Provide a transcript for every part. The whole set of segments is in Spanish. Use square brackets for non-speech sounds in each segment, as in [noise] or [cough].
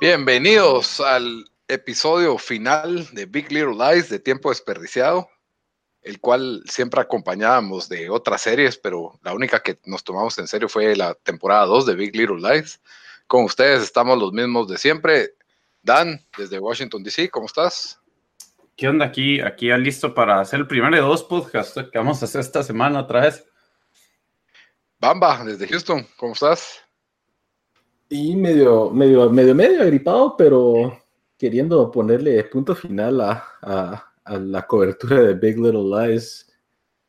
Bienvenidos al episodio final de Big Little Lies de Tiempo Desperdiciado, el cual siempre acompañábamos de otras series, pero la única que nos tomamos en serio fue la temporada 2 de Big Little Lies. Con ustedes estamos los mismos de siempre. Dan, desde Washington, D.C., ¿cómo estás? ¿Qué onda aquí? Aquí ya listo para hacer el primero de dos podcasts que vamos a hacer esta semana otra vez. Bamba, desde Houston, ¿cómo estás? Y medio, medio, medio, medio agripado, pero queriendo ponerle punto final a, la cobertura de Big Little Lies,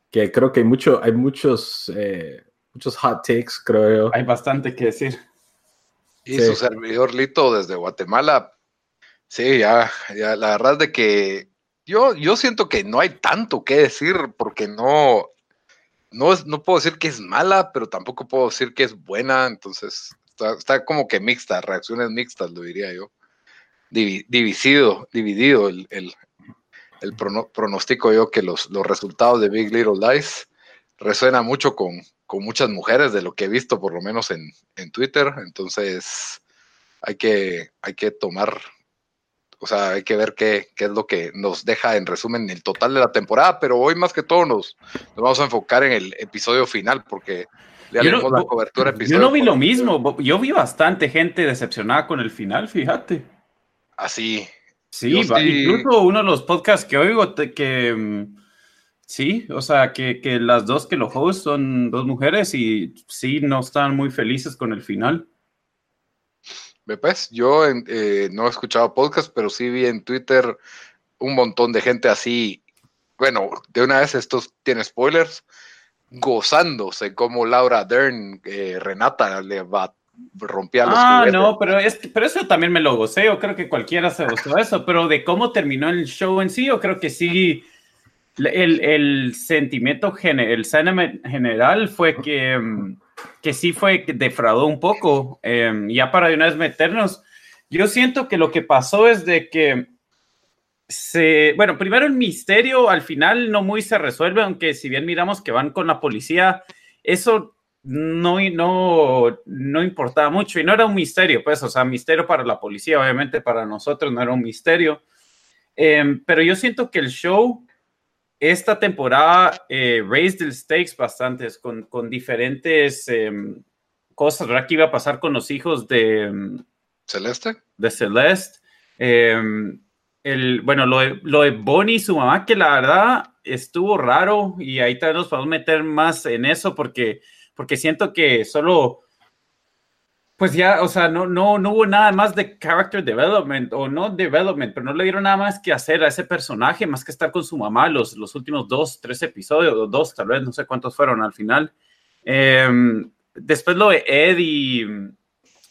que creo que hay mucho, hay muchos, eh, muchos hot takes, creo Hay bastante que decir. Y su servidor Lito desde Guatemala, sí, ya, ya, la verdad es de que yo, yo siento que no hay tanto que decir porque no, no, es, no puedo decir que es mala, pero tampoco puedo decir que es buena, entonces está, como que mixta, reacciones mixtas, lo diría yo. dividido, dividido el, el, el pronóstico yo que los, los resultados de Big Little Lies resuena mucho con, con muchas mujeres de lo que he visto, por lo menos en, en Twitter, entonces hay que, hay que tomar o sea, hay que ver qué, qué, es lo que nos deja en resumen el total de la temporada, pero hoy más que todo nos, nos vamos a enfocar en el episodio final porque yo no, la cobertura episodio. Yo no vi lo mismo, yo vi bastante gente decepcionada con el final, fíjate. Así. Sí, incluso uno de los podcasts que oigo que mm, sí, o sea, que, que las dos que lo host son dos mujeres y sí, no están muy felices con el final. Pues yo eh, no he escuchado podcast, pero sí vi en Twitter un montón de gente así. Bueno, de una vez esto tiene spoilers, gozándose como Laura Dern, eh, Renata le va rompía los Ah, no, pero, es, pero eso también me lo gocé. Yo creo que cualquiera se gozó eso, pero de cómo terminó el show en sí, yo creo que sí. El, el sentimiento, el sentiment general fue que que sí fue que defraudó un poco. Em, ya para de una vez meternos, yo siento que lo que pasó es de que se, bueno, primero el misterio al final no muy se resuelve, aunque si bien miramos que van con la policía, eso no, no, no importaba mucho y no era un misterio, pues, o sea, misterio para la policía, obviamente para nosotros no era un misterio. Em, pero yo siento que el show esta temporada eh, raised the stakes bastantes con, con diferentes em, cosas, ¿verdad? ¿Qué iba a pasar con los hijos de em, Celeste? De Celeste. El, bueno, lo de, lo de Bonnie y su mamá, que la verdad estuvo raro y ahí también nos podemos meter más en eso porque, porque siento que solo pues ya, o sea, no, no, no hubo nada más de character development o no development, pero no le dieron nada más que hacer a ese personaje más que estar con su mamá los, los últimos dos, tres episodios, o dos, tal vez, no sé cuántos fueron al final. Em, después lo de Eddie.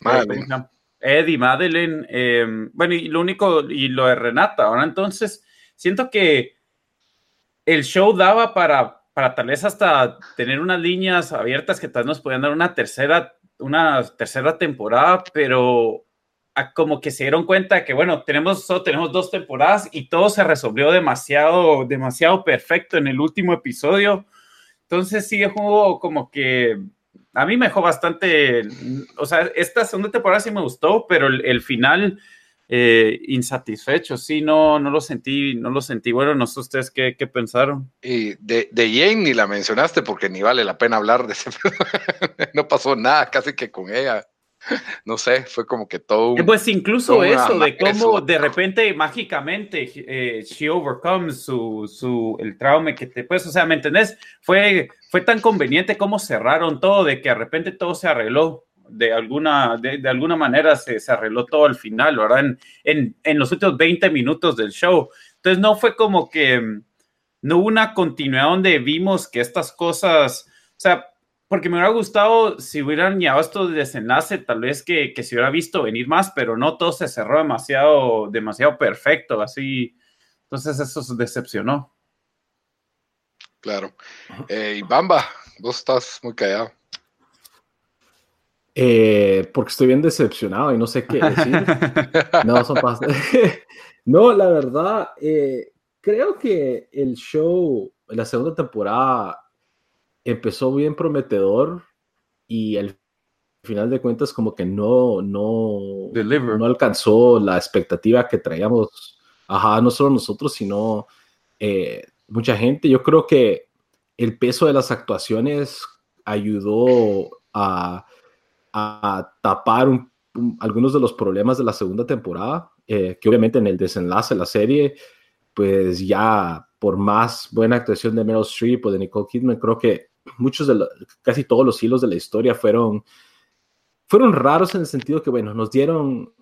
Madeleine. Eddie, Madeleine. Em, bueno, y lo único, y lo de Renata. Ahora entonces, siento que el show daba para, para tal vez hasta tener unas líneas abiertas que tal vez nos podían dar una tercera una tercera temporada, pero como que se dieron cuenta que, bueno, tenemos, solo tenemos dos temporadas y todo se resolvió demasiado, demasiado perfecto en el último episodio. Entonces sí, es como que a mí me dejó bastante, o sea, esta segunda temporada sí me gustó, pero el final eh, insatisfecho. Sí, no, no lo sentí, no lo sentí. Bueno, no sé ustedes qué, qué pensaron. Y de, de, Jane ni la mencionaste porque ni vale la pena hablar de ese. [laughs] no pasó nada, casi que con ella. [laughs] No sé, fue como que todo. Eh, pues incluso eso, de cómo de repente mágicamente eh, she overcomes su, su, el trauma que te. Pues, o sea, ¿me entendés? Fue, fue tan conveniente cómo cerraron todo, de que de repente todo se arregló de alguna, de, alguna manera se, se, arregló todo al final, ¿verdad? En, en, en, los últimos 20 minutos del show. Entonces no fue como que mm, no hubo una continuidad donde vimos que estas cosas, o sea, porque me hubiera gustado si hubieran llevado esto de desenlace, tal vez que, que se hubiera visto venir más, pero no todo se cerró demasiado, demasiado perfecto, así. Entonces eso se decepcionó. Claro. Eh, y Bamba, vos estás muy callado. Eh, porque estoy bien decepcionado y no sé qué decir. [laughs] no, son [laughs] no, la verdad, eh, creo que el show, la segunda temporada, empezó bien prometedor y al final de cuentas como que no, no, no alcanzó la expectativa que traíamos, ajá, no solo nosotros, sino eh, mucha gente. Yo creo que el peso de las actuaciones ayudó a, a tapar algunos de los problemas de la segunda temporada, eh, que obviamente en el desenlace de la serie, pues ya por más buena actuación de Meryl Streep o de Nicole Kidman, creo que muchos de casi todos los hilos de la historia fueron, fueron raros en el sentido que, bueno, nos dieron,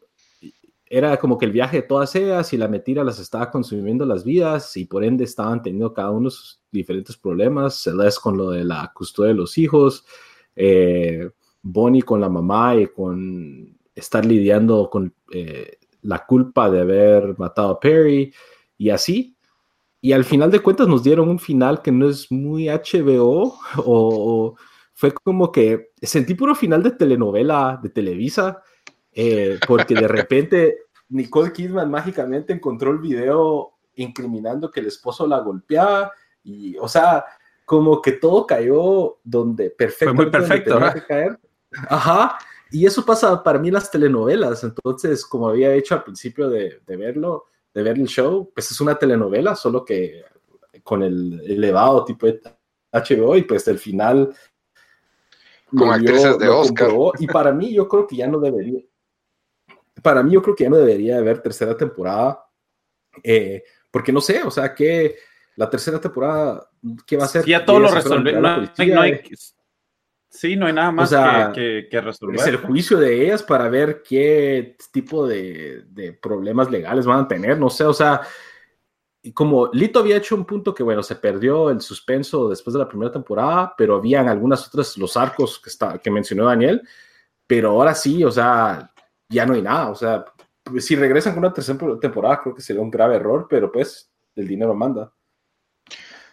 era como que el viaje de todas ellas y la mentira las estaba consumiendo las vidas y por ende estaban teniendo cada uno sus diferentes problemas, Celeste con lo de la custodia de los hijos, eh, Bonnie con la mamá y con estar lidiando con eh, la culpa de haber matado a Perry y así. Y al final de cuentas nos dieron un final que no es muy HBO [laughs] o, fue como que sentí puro final de telenovela de Televisa, eh, porque de repente [laughs] Nicole Kidman mágicamente encontró el video incriminando que el esposo la golpeaba y, o sea, como que todo cayó donde perfecto. Fue muy perfecto, Que caer. Ajá. Y eso pasa para mí en las telenovelas. Entonces, como había hecho al principio de, de verlo, de ver el show, pues es una telenovela, solo que con el elevado tipo de HBO y pues el final con actrices de Oscar. Y para mí yo creo que ya no debería, para mí yo creo que ya no debería haber tercera temporada, eh, porque no sé, o sea, que la tercera temporada, ¿qué va a ser? Ya todo lo resolver, Sí, no hay nada más que, resolver. Es el juicio de ellas para ver qué tipo de, problemas legales van a tener, no sé, o sea, como Lito había hecho un punto que, bueno, se perdió el suspenso después de la primera temporada, pero habían algunas otras, los arcos que, está, que mencionó Daniel, pero ahora sí, o sea, ya no hay nada, o sea, si regresan con una tercera temporada, creo que sería un grave error, pero pues el dinero manda.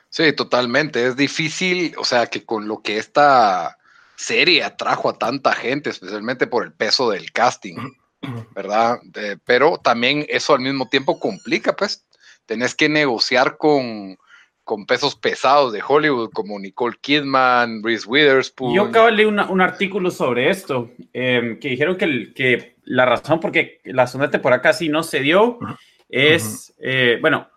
Sí, totalmente. Es difícil, o sea, que con lo que esta serie atrajo a tanta gente, especialmente por el peso del casting, ¿verdad? pero también eso al mismo tiempo complica, pues, tenés que negociar con, con pesos pesados de Hollywood como Nicole Kidman, Reese Witherspoon. Yo acabo de leer un artículo sobre esto, em, que dijeron que, que la razón por qué la segunda temporada casi no se dio es, eh, bueno,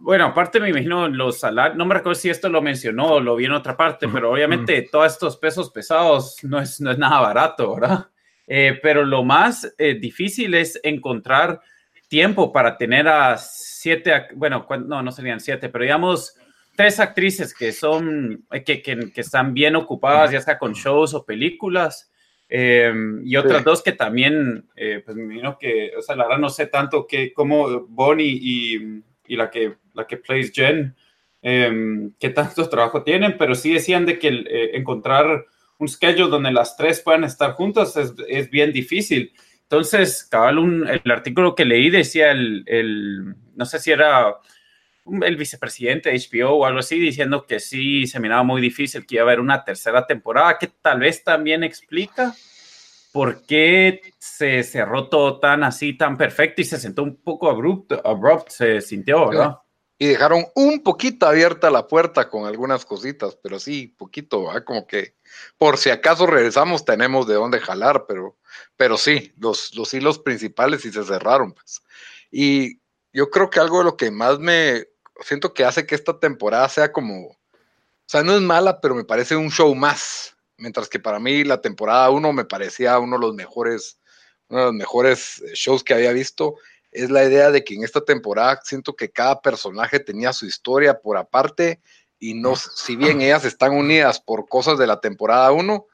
bueno, aparte me imagino los salarios, no me recuerdo si esto lo mencionó o lo vi en otra parte, pero obviamente todos estos pesos pesados no es, no es nada barato, ¿verdad? Eh, pero lo más eh, difícil es encontrar tiempo para tener a siete, bueno, no, no serían siete, pero digamos tres actrices que son, eh, que, que, que están bien ocupadas, ya sea con shows o películas, y otras dos que también, pues me imagino que, o sea, la verdad no sé tanto que, como Bonnie y y la que, la que plays Jen, eh, qué tanto trabajo tienen, pero sí decían de que eh, encontrar un schedule donde las tres puedan estar juntas es, es bien difícil. Entonces, cabal, un, el artículo que leí decía el, el, no sé si era el vicepresidente de HBO o algo así, diciendo que sí se miraba muy difícil que iba a haber una tercera temporada, que tal vez también explica por qué se cerró todo tan así, tan perfecto y se sentó un poco abrupto, abrupt, se sintió, ¿verdad? Y dejaron un poquito abierta la puerta con algunas cositas, pero sí, poquito, ¿verdad? como que por si acaso regresamos tenemos de dónde jalar, pero, pero sí, los, los hilos principales sí se cerraron. Pues. Y yo creo que algo de lo que más me siento que hace que esta temporada sea como, o sea, no es mala, pero me parece un show más mientras que para mí la temporada 1 me parecía uno de los mejores, uno de los mejores eh, shows que había visto, es la idea de que en esta temporada siento que cada personaje tenía su historia por aparte y no, si bien ellas están unidas por cosas de la temporada 1,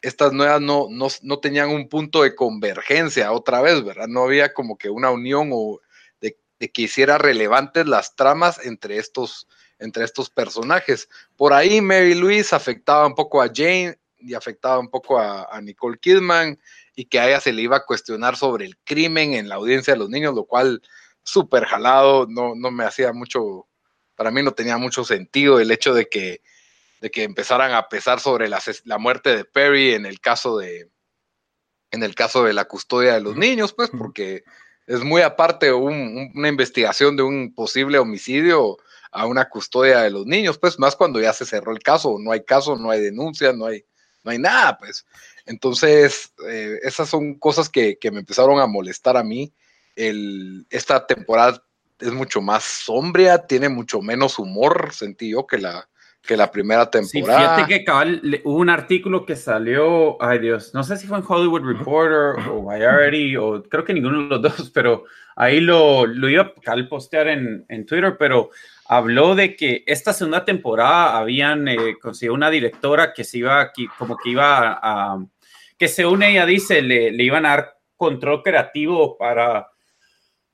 estas nuevas no, no, no, tenían un punto de convergencia otra vez, ¿verdad? No había como que una unión o de, que hiciera relevantes las tramas entre estos, entre estos personajes. Por ahí Mary Louise afectaba un poco a Jane y afectaba un poco a, a Nicole Kidman y que a ella se le iba a cuestionar sobre el crimen en la audiencia de los niños, lo cual súper jalado, no, no me hacía mucho, para mí no tenía mucho sentido el hecho de que de que empezaran a pesar sobre la, la, muerte de Perry en el caso de en el caso de la custodia de los niños, pues, porque es muy aparte una investigación de un posible homicidio a una custodia de los niños, pues, más cuando ya se cerró el caso, no hay caso, no hay denuncia, no hay, no hay nada, pues. Entonces, eh, esas son cosas que, que, me empezaron a molestar a mí. El, esta temporada es mucho más sombria, tiene mucho menos humor, sentí yo, que la, que la primera temporada. Sí, fíjate que cabal, hubo un artículo que salió, ay Dios, no sé si fue en Hollywood Reporter o Variety o creo que ninguno de los dos, pero ahí lo, lo iba a postear en, en, Twitter, pero habló de que esta segunda temporada habían eh, conseguido una directora que se iba aquí, como que iba a, que según ella dice, le, le iban a dar control creativo para,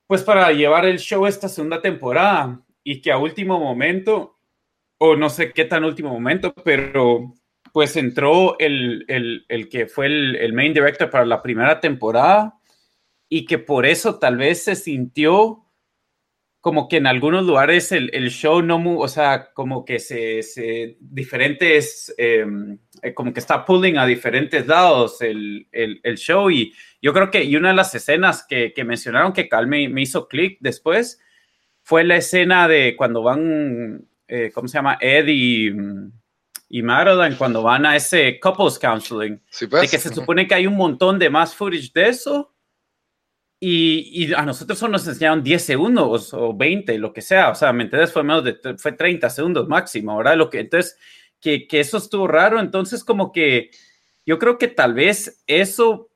pues para llevar el show esta segunda temporada. Y que a último momento o no sé qué tan último momento, pero pues entró el, que fue el, main director para la primera temporada y que por eso tal vez se sintió como que en algunos lugares el, show no, o sea, como que se, diferentes, em, eh, como que está pulling a diferentes lados el, show y yo creo que y una de las escenas que, mencionaron que Cal me, me hizo clic después fue la escena de cuando van eh, ¿cómo se llama? Ed y, y Madeline cuando van a ese couples counseling. Pues. De que se supone que hay un montón de más footage de eso. Y, y, a nosotros solo nos enseñaron 10 segundos o 20, lo que sea. O sea, ¿me entiendes? Fue menos de fue 30 segundos máximo, ¿verdad? Lo que, entonces, que, que eso estuvo raro. Entonces, como que yo creo que tal vez eso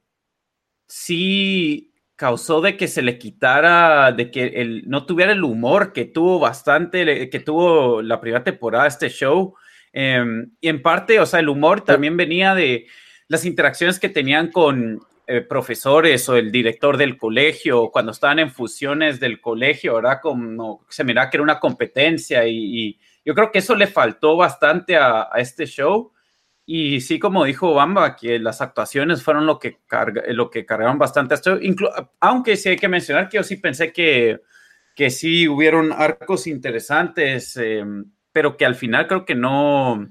sí causó de que se le quitara, de que él no tuviera el humor que tuvo bastante, que tuvo la primera temporada de este show. Em, y en parte, o sea, el humor también venía de las interacciones que tenían con eh, profesores o el director del colegio, cuando estaban en fusiones del colegio, ¿verdad? Como se miraba que era una competencia y, yo creo que eso le faltó bastante a este show. Y sí, como dijo Bamba, que las actuaciones fueron lo que, lo que cargaron bastante esto. aunque sí hay que mencionar que yo sí pensé que, que sí hubieron arcos interesantes, em, pero que al final creo que no,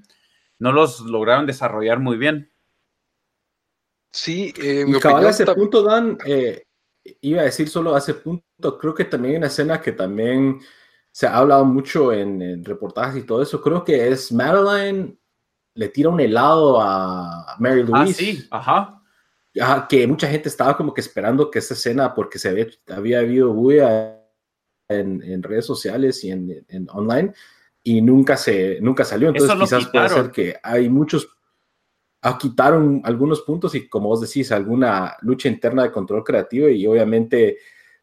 no los lograron desarrollar muy bien. Sí, eh, mi a ese punto, Dan, eh, iba a decir solo a ese punto, creo que también hay una escena que también se ha hablado mucho en, en reportajes y todo eso, creo que es Madeline le tira un helado a Mary ah, Louise. Ah, sí, ajá. que mucha gente estaba como que esperando que esa escena, porque se había, había habido bulla en, en, redes sociales y en, en, online, y nunca, se, nunca salió. Entonces quizás puede ser que hay muchos, quitaron algunos puntos y como vos decís, alguna lucha interna de control creativo y obviamente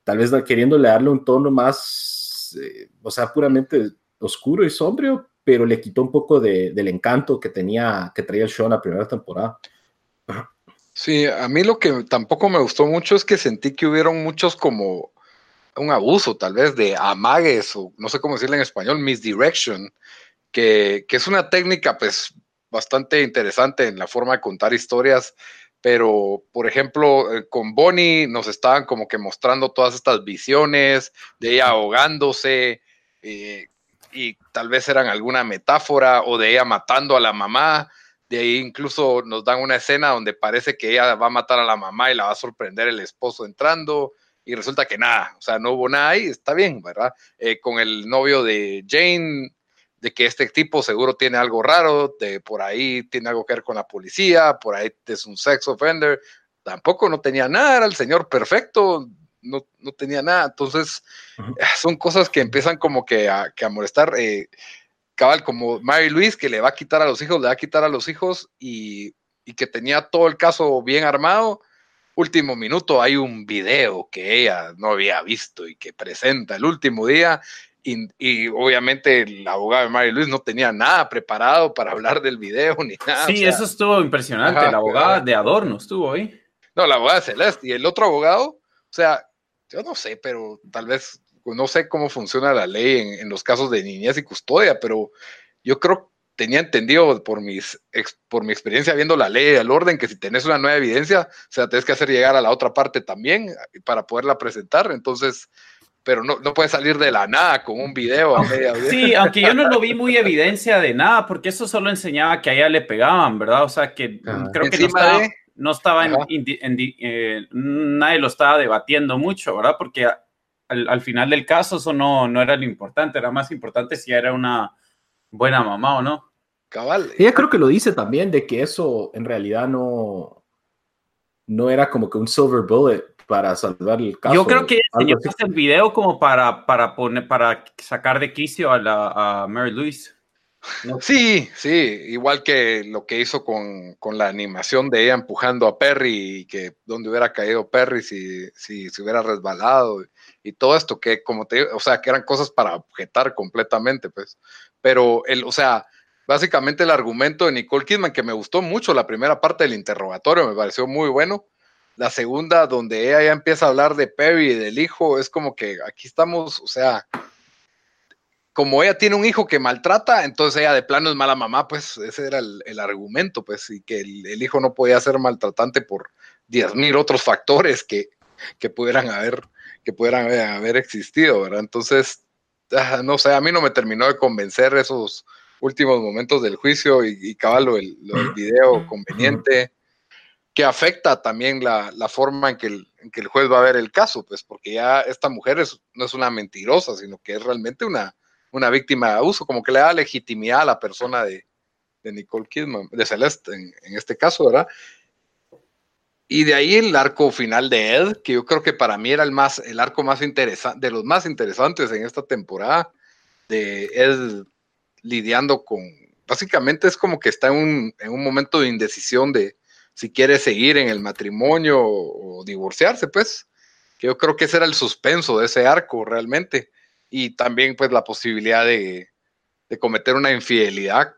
tal vez queriéndole darle un tono más, eh, o sea, puramente oscuro y sombrío, pero le quitó un poco de, del encanto que tenía, que traía el show en la primera temporada. Sí, a mí lo que tampoco me gustó mucho es que sentí que hubieron muchos como un abuso tal vez de amagues o no sé cómo decirle en español, misdirection, que, que es una técnica pues bastante interesante en la forma de contar historias, pero por ejemplo eh, con Bonnie nos estaban como que mostrando todas estas visiones de ella ahogándose, eh, y tal vez eran alguna metáfora o de ella matando a la mamá. De ahí incluso nos dan una escena donde parece que ella va a matar a la mamá y la va a sorprender el esposo entrando y resulta que nada, o sea, no hubo nada ahí, está bien, ¿verdad? Eh, con el novio de Jane, de que este tipo seguro tiene algo raro, de por ahí tiene algo que ver con la policía, por ahí es un sex offender, tampoco no tenía nada, era el señor perfecto, no, no tenía nada. Entonces, eh, son cosas que empiezan como que a, que a molestar. Eh, cabal, como Mary Louise, que le va a quitar a los hijos, le va a quitar a los hijos y, y que tenía todo el caso bien armado. Último minuto hay un video que ella no había visto y que presenta el último día Y, obviamente el abogado de Mary Luis no tenía nada preparado para hablar del video ni nada. Sí, eso estuvo impresionante. la abogada de Adorno estuvo ahí. No, la abogada Celeste. Y el otro abogado, o sea, yo no sé, pero tal vez, no sé cómo funciona la ley en, en los casos de niñez y custodia, pero yo creo tenía entendido por, mis, por mi experiencia viendo la ley del orden que si tenés una nueva evidencia, o sea, tenés que hacer llegar a la otra parte también para poderla presentar. Entonces, pero no, no puede salir de la nada con un video a media Sí, aunque yo no lo vi muy evidencia de nada, porque eso solo enseñaba que a ella le pegaban, ¿verdad? O sea, que ah. creo que no estaba, no estaba en, eh, nadie lo estaba debatiendo mucho, ¿verdad? Porque al, al, final del caso eso no, no era lo importante, era más importante si era una buena mamá o no. Cabal. Ella creo que lo dice también de que eso en realidad no, no era como que un silver bullet para salvar el caso. Yo creo que ella el video como para, para, poner, para sacar de quicio a, la, a Mary Louise. Sí, sí, igual que lo que hizo con, con, la animación de ella empujando a Perry y que donde hubiera caído Perry si, si se hubiera resbalado y todo esto que como te o sea, que eran cosas para objetar completamente, pues. Pero el, o sea, básicamente el argumento de Nicole Kidman, que me gustó mucho la primera parte del interrogatorio, me pareció muy bueno. La segunda, donde ella ya empieza a hablar de Perry y del hijo, es como que aquí estamos, o sea, como ella tiene un hijo que maltrata, entonces ella de plano es mala mamá, pues ese era el, argumento, pues, y que el, hijo no podía ser maltratante por diez mil otros factores que, que pudieran haber, que pudieran haber existido, ¿verdad? Entonces, ah, no sé, a mí no me terminó de convencer esos, últimos momentos del juicio y, y cabalo el, video conveniente, que afecta también la, forma en que, el, que, el, juez va a ver el caso, pues porque ya esta mujer no es una mentirosa, sino que es realmente una, una víctima de abuso, como que le da legitimidad a la persona de, Nicole Kidman, de Celeste en, en, este caso, ¿verdad? Y de ahí el arco final de Ed, que yo creo que para mí era el más, el arco más interesante, de los más interesantes en esta temporada, de Ed lidiando con, básicamente es como que está en un, en un momento de indecisión de si quiere seguir en el matrimonio o, divorciarse, pues, que yo creo que ese era el suspenso de ese arco realmente. Y también pues la posibilidad de, de cometer una infidelidad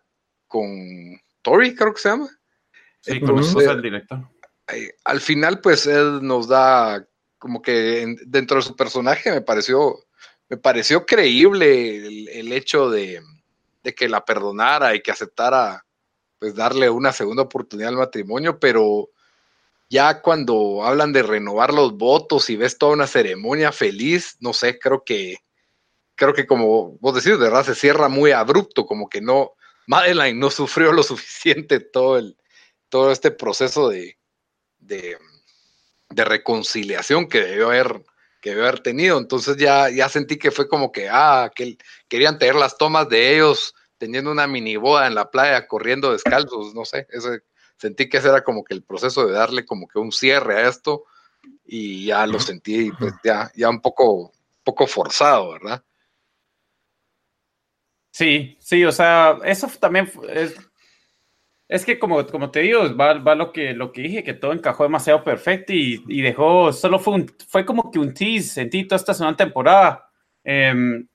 con Tori, creo que se llama. Sí, Entonces, el director. Al final, pues él nos da como que dentro de su personaje me pareció, me pareció creíble el hecho de, de que la perdonara y que aceptara pues darle una segunda oportunidad al matrimonio, pero ya cuando hablan de renovar los votos y ves toda una ceremonia feliz, no sé, creo que creo que como vos decís, de verdad se cierra muy abrupto, como que no Madeline no sufrió lo [laughs] suficiente todo el todo este proceso de, de, de reconciliación que debió haber que debió haber tenido. Entonces ya, ya sentí que fue como que, ah, que querían tener las tomas de ellos teniendo una mini boda en la playa, corriendo descalzos, no sé, ese, sentí que ese era como que el proceso de darle como que un cierre a esto y ya lo sentí pues ya, ya un poco, poco forzado, ¿verdad? Sí, sí, o sea, eso también es, es que como, como te digo, va, va, lo, que, lo que dije, que todo encajó demasiado perfecto y, y dejó, solo fue, un, fue como que un tease, sentí toda esta segunda temporada. Em,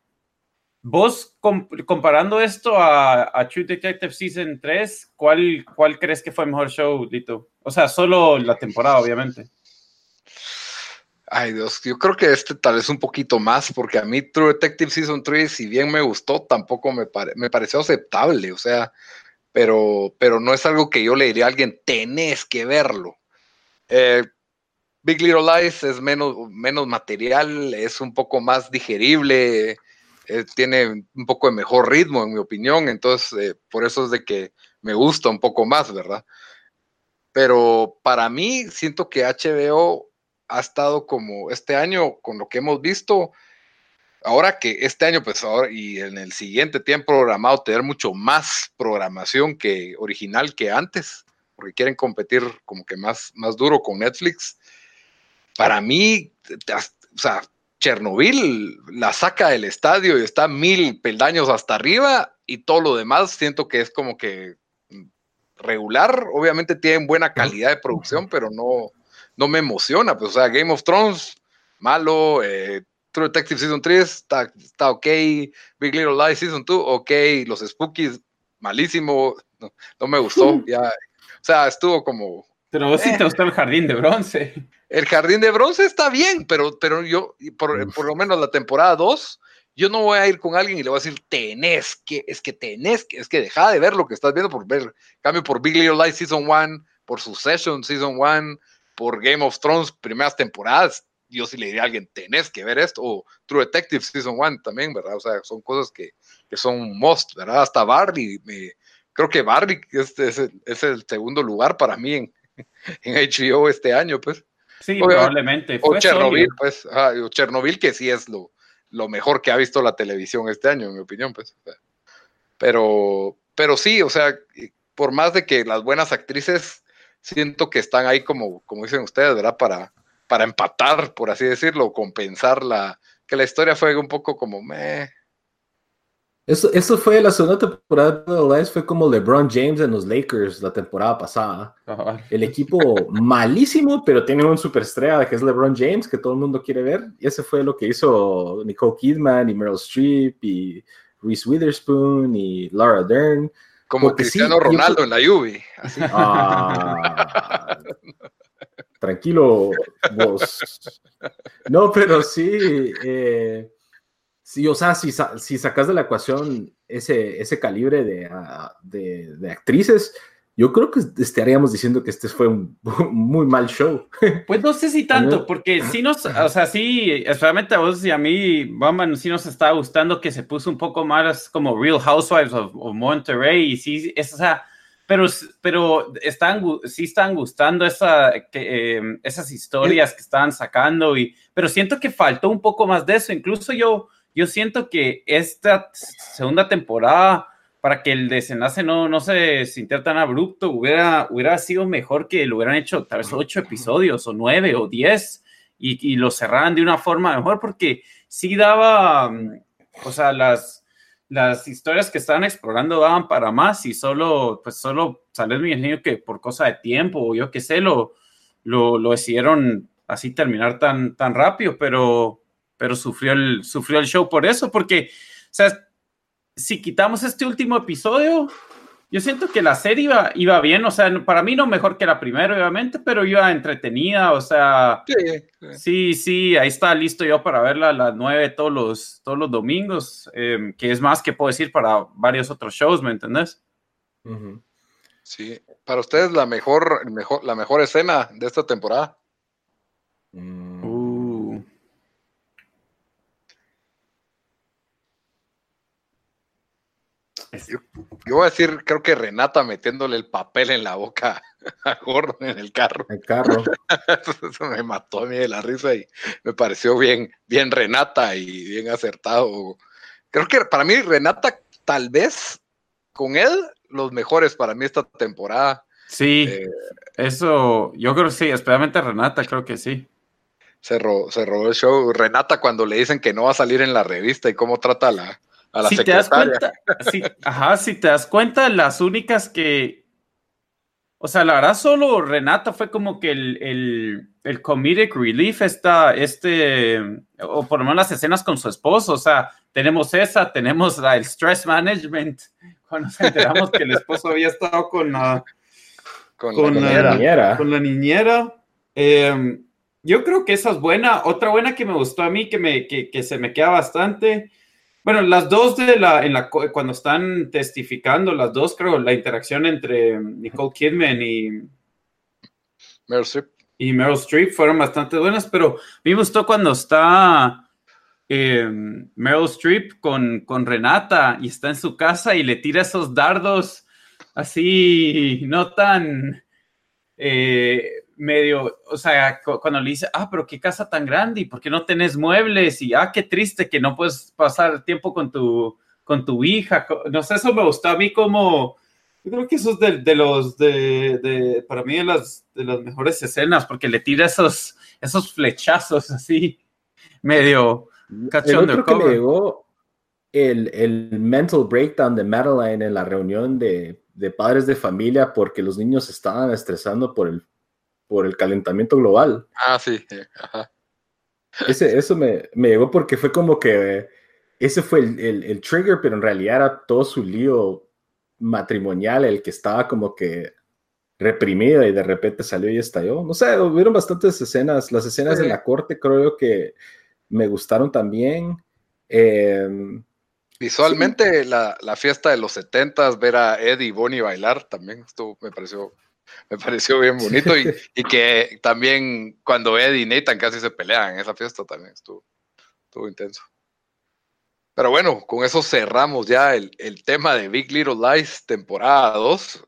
vos, comparando esto a, a, True Detective Season 3, ¿cuál, ¿cuál crees que fue el mejor show, Dito? O sea, solo la temporada, obviamente. Ay Dios, yo creo que este tal vez un poquito más, porque a mí True Detective Season 3, si bien me gustó, tampoco me, me pareció aceptable. O sea, pero, pero no es algo que yo le diría a alguien, tenés que verlo. Eh, Big Little Lies es menos, menos material, es un poco más digerible, eh, tiene un poco de mejor ritmo, en mi opinión, entonces eh, por eso es de que me gusta un poco más, ¿verdad? Pero para mí, siento que HBO ha estado como este año, con lo que hemos visto, ahora que este año, pues ahora y en el siguiente tiempo programado tener mucho más programación que original que antes, porque quieren competir como que más, más duro con Netflix. Para mí, o sea, Chernobyl la saca del estadio y está mil peldaños hasta arriba y todo lo demás siento que es como que regular. Obviamente tienen buena calidad de producción, pero no, no me emociona. Pues, o sea, Game of Thrones, malo, eh, True Detective Season 3 está, está ok, Big Little Lies Season 2, ok, los Spookies, malísimo, no, me gustó, [laughs] ya, o sea, estuvo como... Pero vos sí te gustó el Jardín de Bronce. El Jardín de Bronce está bien, pero, pero yo, por, por lo menos la temporada 2, yo no voy a ir con alguien y le voy a decir, tenés que, es que tenés que, es que deja de ver lo que estás viendo por ver, cambio por Big Little Lies Season 1, por Succession Season 1, por Game of Thrones primeras temporadas, yo sí le diría a alguien, tenés que ver esto, o True Detective Season 1 también, ¿verdad? O sea, son cosas que, que son must, ¿verdad? Hasta Barry, me, creo que Barry es, es, el segundo lugar para mí en, [laughs] en HBO este año, pues. Sí, probablemente. o Chernobyl, pues, o Chernobyl que sí es lo, lo mejor que ha visto la televisión este año, en mi opinión, pues. Pero, pero sí, o sea, por más de que las buenas actrices siento que están ahí como, como dicen ustedes, ¿verdad? Para, para empatar, por así decirlo, compensar la, que la historia fue un poco como meh. Eso, eso fue la segunda temporada de Lions, fue como LeBron James en los Lakers la temporada pasada. El equipo malísimo, pero tiene un superestrella que es LeBron James, que todo el mundo quiere ver. Y ese fue lo que hizo Nicole Kidman y Meryl Streep y Reese Witherspoon y Laura Dern. Como Cristiano Ronaldo en la Juve. Ah, tranquilo, vos. No, pero sí. Eh, Sí, o sea, si, si sacas de la ecuación ese, ese calibre ah, de, de, actrices, yo creo que estaríamos diciendo que este fue un, [laughs] muy mal show. Pues no sé si tanto, porque sí nos, o sea, sí, especialmente a vos y a mí, Bauman, sí nos está gustando que se puso un poco más como Real Housewives of, Monterrey, y sí, es, o sea, pero, pero están, sí están gustando esa, que, em, esas historias que estaban sacando, y, pero siento que faltó un poco más de eso, incluso yo yo siento que esta segunda temporada, para que el desenlace no, no se sintiera tan abrupto, hubiera, hubiera sido mejor que lo hubieran hecho tal vez ocho episodios o nueve o diez y, y lo cerraran de una forma mejor, porque sí daba, o sea, las, las historias que estaban explorando daban para más y solo, pues solo, salió mi ingenio que por cosa de tiempo o yo qué sé, lo, lo, lo decidieron así terminar tan, tan rápido, pero pero sufrió el, sufrió el show por eso, porque, o sea, si quitamos este último episodio, yo siento que la serie iba, iba bien, o sea, para mí no mejor que la primera, obviamente, pero iba entretenida, o sea, sí, sí, ahí está listo yo para verla a las nueve todos los, todos los domingos, em, que es más que puedo decir para varios otros shows, ¿me entendés? Sí, para ustedes la mejor, mejor, la mejor escena de esta temporada. Mm. Yo, voy a decir, creo que Renata metiéndole el papel en la boca [laughs] a Gordon en el carro. El carro. [laughs] Eso me mató a mí de la risa y me pareció bien, bien Renata y bien acertado. Creo que para mí Renata, tal vez con él, los mejores para mí esta temporada. Sí, eh, eso, yo creo que sí, especialmente Renata, creo que sí. Se, se robó el show. Renata cuando le dicen que no va a salir en la revista y cómo trata la, si Te das cuenta, si, ajá, si te das cuenta, las únicas que. O sea, la verdad, solo Renata fue como que el, el, el comedic relief está, este, o por lo menos las escenas con su esposo. O sea, tenemos esa, tenemos la, el stress management, cuando nos enteramos que el esposo había estado con la, con, la, niñera. Con la niñera. Em, yo creo que esa es buena. Otra buena que me gustó a mí, que, me, que, que se me queda bastante, bueno, las dos de la, en la, cuando están testificando, las dos, creo, la interacción entre Nicole Kidman y Meryl Streep, y Meryl Streep fueron bastante buenas, pero me gustó cuando está eh, Meryl Streep con, con Renata y está en su casa y le tira esos dardos así, no tan... Eh, medio, o sea, cuando le dice, ah, pero qué casa tan grande y por qué no tenés muebles y, ah, qué triste que no puedes pasar tiempo con tu, con tu hija. No sé, eso me gustó a mí como, yo creo que eso es de, de los, de, de, para mí de las, de las mejores escenas, porque le tira esos, esos flechazos así, medio el que le llegó el, el mental breakdown de Madeline en la reunión de, de padres de familia porque los niños estaban estresando por el por el calentamiento global. Ah, sí, ajá. ese, eso me, me llegó porque fue como que ese fue el, el, trigger, pero en realidad era todo su lío matrimonial el que estaba como que reprimido y de repente salió y estalló. No sé, hubieron bastantes escenas. Las escenas de la corte creo que me gustaron también. Em, Visualmente, la, la, fiesta de los setentas, ver a Eddie y Bonnie bailar también estuvo, me pareció, [laughs] me pareció bien bonito. Y, [laughs] y, que también cuando Eddie y Nathan casi se pelean en esa fiesta también estuvo, estuvo intenso. Pero bueno, con eso cerramos ya el, el, tema de Big Little Lies temporada 2.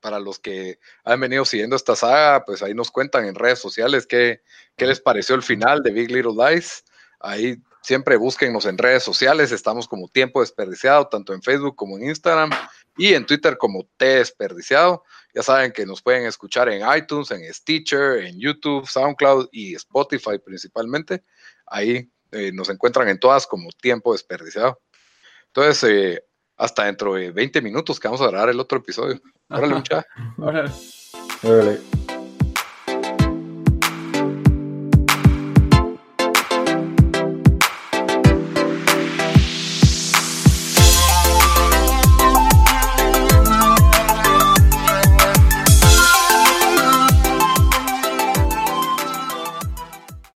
Para los que han venido siguiendo esta saga, pues ahí nos cuentan en redes sociales qué, qué les pareció el final de Big Little Lies. Ahí siempre búsquennos en redes sociales, estamos como Tiempo Desperdiciado, tanto en Facebook como en Instagram y en Twitter como T Desperdiciado. Ya saben que nos pueden escuchar en iTunes, en Stitcher, en YouTube, SoundCloud y Spotify principalmente. Ahí eh, nos encuentran en todas como tiempo desperdiciado. Entonces, eh, hasta dentro de 20 minutos que vamos a grabar el otro episodio. Órale, mucha. Órale. Órale.